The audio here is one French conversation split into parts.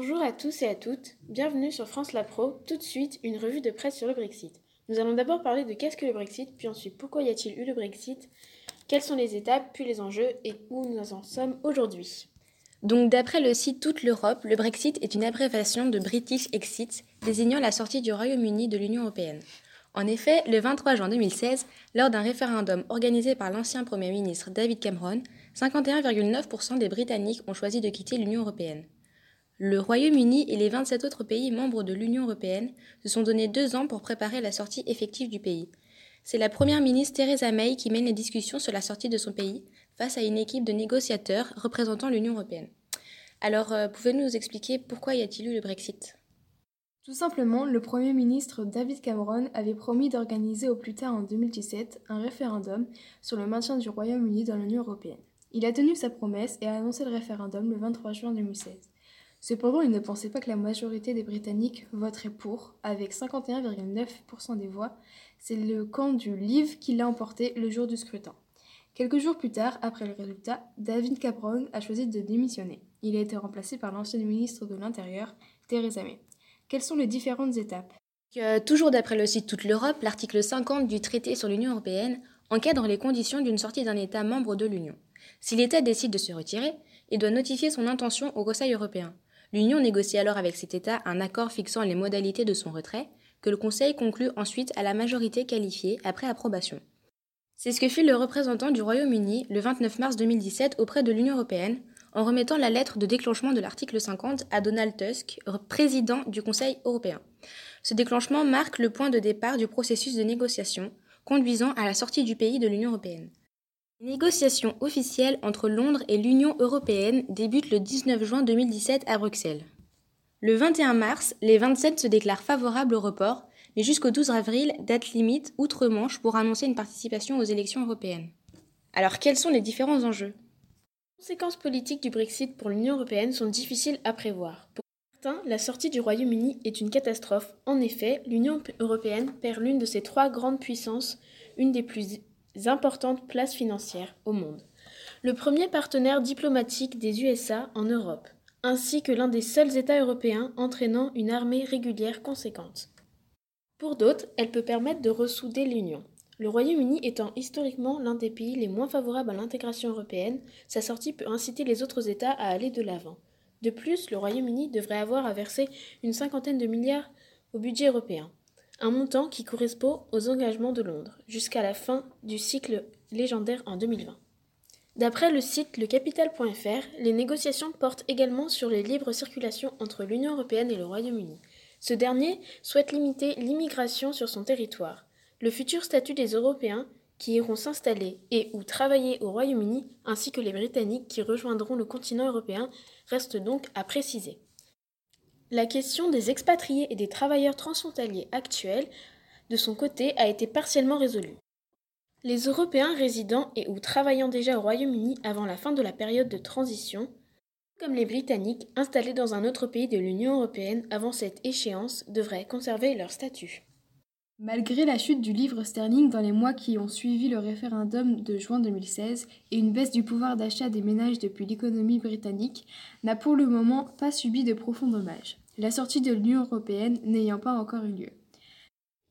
à tous et à toutes, bienvenue sur France La Pro, tout de suite une revue de presse sur le Brexit. Nous allons d'abord parler de qu'est-ce que le Brexit, puis ensuite pourquoi y a-t-il eu le Brexit, quelles sont les étapes, puis les enjeux et où nous en sommes aujourd'hui. Donc d'après le site Toute l'Europe, le Brexit est une abréviation de British Exit, désignant la sortie du Royaume-Uni de l'Union européenne. En effet, le 23 juin 2016, lors d'un référendum organisé par l'ancien Premier ministre David Cameron, 51,9% des Britanniques ont choisi de quitter l'Union européenne. Le Royaume-Uni et les 27 autres pays membres de l'Union européenne se sont donné deux ans pour préparer la sortie effective du pays. C'est la première ministre Theresa May qui mène les discussions sur la sortie de son pays face à une équipe de négociateurs représentant l'Union européenne. Alors, euh, pouvez-vous nous expliquer pourquoi y a-t-il eu le Brexit? Tout simplement, le Premier ministre David Cameron avait promis d'organiser au plus tard en 2017 un référendum sur le maintien du Royaume-Uni dans l'Union européenne. Il a tenu sa promesse et a annoncé le référendum le 23 juin 2016. Cependant, il ne pensait pas que la majorité des Britanniques voteraient pour, avec 51,9% des voix. C'est le camp du Leave qui l'a emporté le jour du scrutin. Quelques jours plus tard, après le résultat, David Cameron a choisi de démissionner. Il a été remplacé par l'ancienne ministre de l'Intérieur, Theresa May. Quelles sont les différentes étapes? Toujours d'après le site Toute l'Europe, l'article 50 du traité sur l'Union européenne encadre les conditions d'une sortie d'un État membre de l'Union. Si l'État décide de se retirer, il doit notifier son intention au Conseil européen. L'Union négocie alors avec cet État un accord fixant les modalités de son retrait, que le Conseil conclut ensuite à la majorité qualifiée après approbation. C'est ce que fit le représentant du Royaume-Uni le 29 mars 2017 auprès de l'Union européenne, en remettant la lettre de déclenchement de l'article 50 à Donald Tusk, président du Conseil européen. Ce déclenchement marque le point de départ du processus de négociation, conduisant à la sortie du pays de l'Union européenne. Les négociations officielles entre Londres et l'Union européenne débutent le 19 juin 2017 à Bruxelles. Le 21 mars, les 27 se déclarent favorables au report, mais jusqu'au 12 avril, date limite outre-Manche pour annoncer une participation aux élections européennes. Alors quels sont les différents enjeux? Les conséquences politiques du Brexit pour l'Union européenne sont difficiles à prévoir. Pour certains, la sortie du Royaume-Uni est une catastrophe. En effet, l'Union européenne perd l'une de ses trois grandes puissances, une des plus importantes places financières au monde, le premier partenaire diplomatique des USA en Europe, ainsi que l'un des seuls États européens entraînant une armée régulière conséquente. Pour d'autres, elle peut permettre de ressouder l'Union. Le Royaume-Uni étant historiquement l'un des pays les moins favorables à l'intégration européenne, sa sortie peut inciter les autres États à aller de l'avant. De plus, le Royaume-Uni devrait avoir à verser une cinquantaine de milliards au budget européen un montant qui correspond aux engagements de Londres jusqu'à la fin du cycle légendaire en 2020. D'après le site lecapital.fr, les négociations portent également sur les libres circulations entre l'Union européenne et le Royaume-Uni. Ce dernier souhaite limiter l'immigration sur son territoire. Le futur statut des Européens qui iront s'installer et ou travailler au Royaume-Uni, ainsi que les Britanniques qui rejoindront le continent européen, reste donc à préciser. La question des expatriés et des travailleurs transfrontaliers actuels, de son côté, a été partiellement résolue. Les Européens résidant et ou travaillant déjà au Royaume-Uni avant la fin de la période de transition, comme les Britanniques installés dans un autre pays de l'Union européenne avant cette échéance, devraient conserver leur statut. Malgré la chute du livre sterling dans les mois qui ont suivi le référendum de juin 2016 et une baisse du pouvoir d'achat des ménages depuis l'économie britannique, n'a pour le moment pas subi de profonds dommages la sortie de l'Union européenne n'ayant pas encore eu lieu.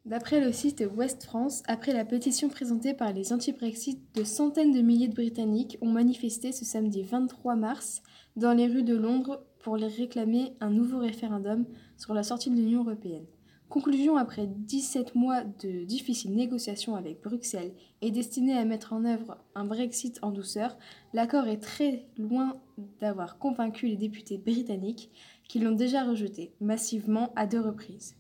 D'après le site West France, après la pétition présentée par les anti-Brexit, de centaines de milliers de Britanniques ont manifesté ce samedi 23 mars dans les rues de Londres pour réclamer un nouveau référendum sur la sortie de l'Union européenne. Conclusion après 17 mois de difficiles négociations avec Bruxelles et destiné à mettre en œuvre un Brexit en douceur, l'accord est très loin d'avoir convaincu les députés britanniques qui l'ont déjà rejeté massivement à deux reprises.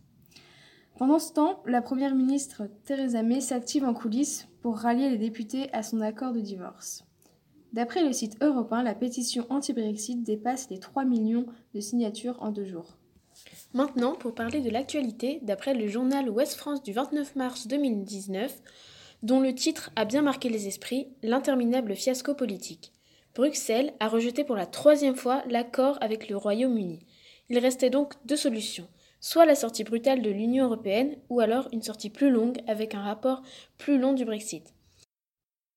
Pendant ce temps, la Première ministre Theresa May s'active en coulisses pour rallier les députés à son accord de divorce. D'après le site européen, la pétition anti-Brexit dépasse les 3 millions de signatures en deux jours. Maintenant, pour parler de l'actualité, d'après le journal Ouest France du 29 mars 2019, dont le titre a bien marqué les esprits, l'interminable fiasco politique. Bruxelles a rejeté pour la troisième fois l'accord avec le Royaume-Uni. Il restait donc deux solutions, soit la sortie brutale de l'Union européenne, ou alors une sortie plus longue avec un rapport plus long du Brexit.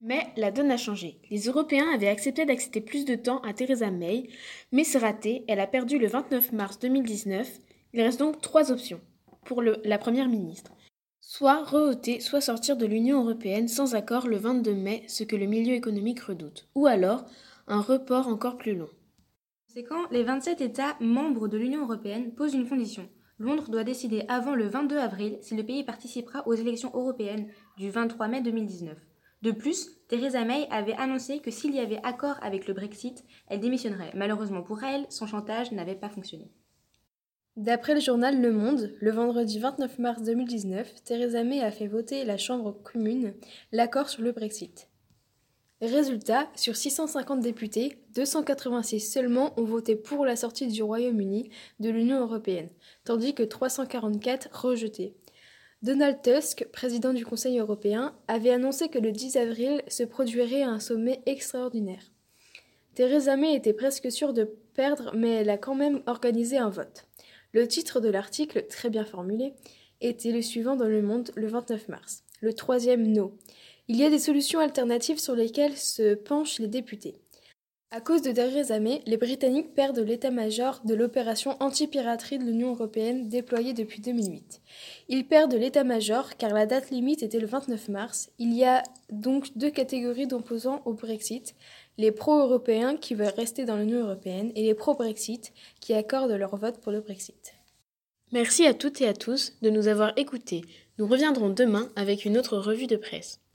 Mais la donne a changé. Les Européens avaient accepté d'accepter plus de temps à Theresa May, mais c'est raté, elle a perdu le 29 mars 2019. Il reste donc trois options pour la Première ministre. Soit rehausser, soit sortir de l'Union européenne sans accord le 22 mai, ce que le milieu économique redoute. Ou alors un report encore plus long. C'est quand les 27 États membres de l'Union européenne posent une condition. Londres doit décider avant le 22 avril si le pays participera aux élections européennes du 23 mai 2019. De plus, Theresa May avait annoncé que s'il y avait accord avec le Brexit, elle démissionnerait. Malheureusement pour elle, son chantage n'avait pas fonctionné. D'après le journal Le Monde, le vendredi 29 mars 2019, Theresa May a fait voter la Chambre commune l'accord sur le Brexit. Résultat, sur 650 députés, 286 seulement ont voté pour la sortie du Royaume-Uni de l'Union européenne, tandis que 344 rejeté. Donald Tusk, président du Conseil européen, avait annoncé que le 10 avril se produirait un sommet extraordinaire. Theresa May était presque sûre de perdre, mais elle a quand même organisé un vote. Le titre de l'article, très bien formulé, était le suivant dans Le Monde le 29 mars. Le troisième no. Il y a des solutions alternatives sur lesquelles se penchent les députés. À cause de Theresa May, les Britanniques perdent l'état-major de l'opération anti-piraterie de l'Union européenne déployée depuis 2008. Ils perdent l'état-major car la date limite était le 29 mars. Il y a donc deux catégories d'opposants au Brexit, les pro-européens qui veulent rester dans l'Union européenne et les pro-Brexit qui accordent leur vote pour le Brexit. Merci à toutes et à tous de nous avoir écoutés. Nous reviendrons demain avec une autre revue de presse.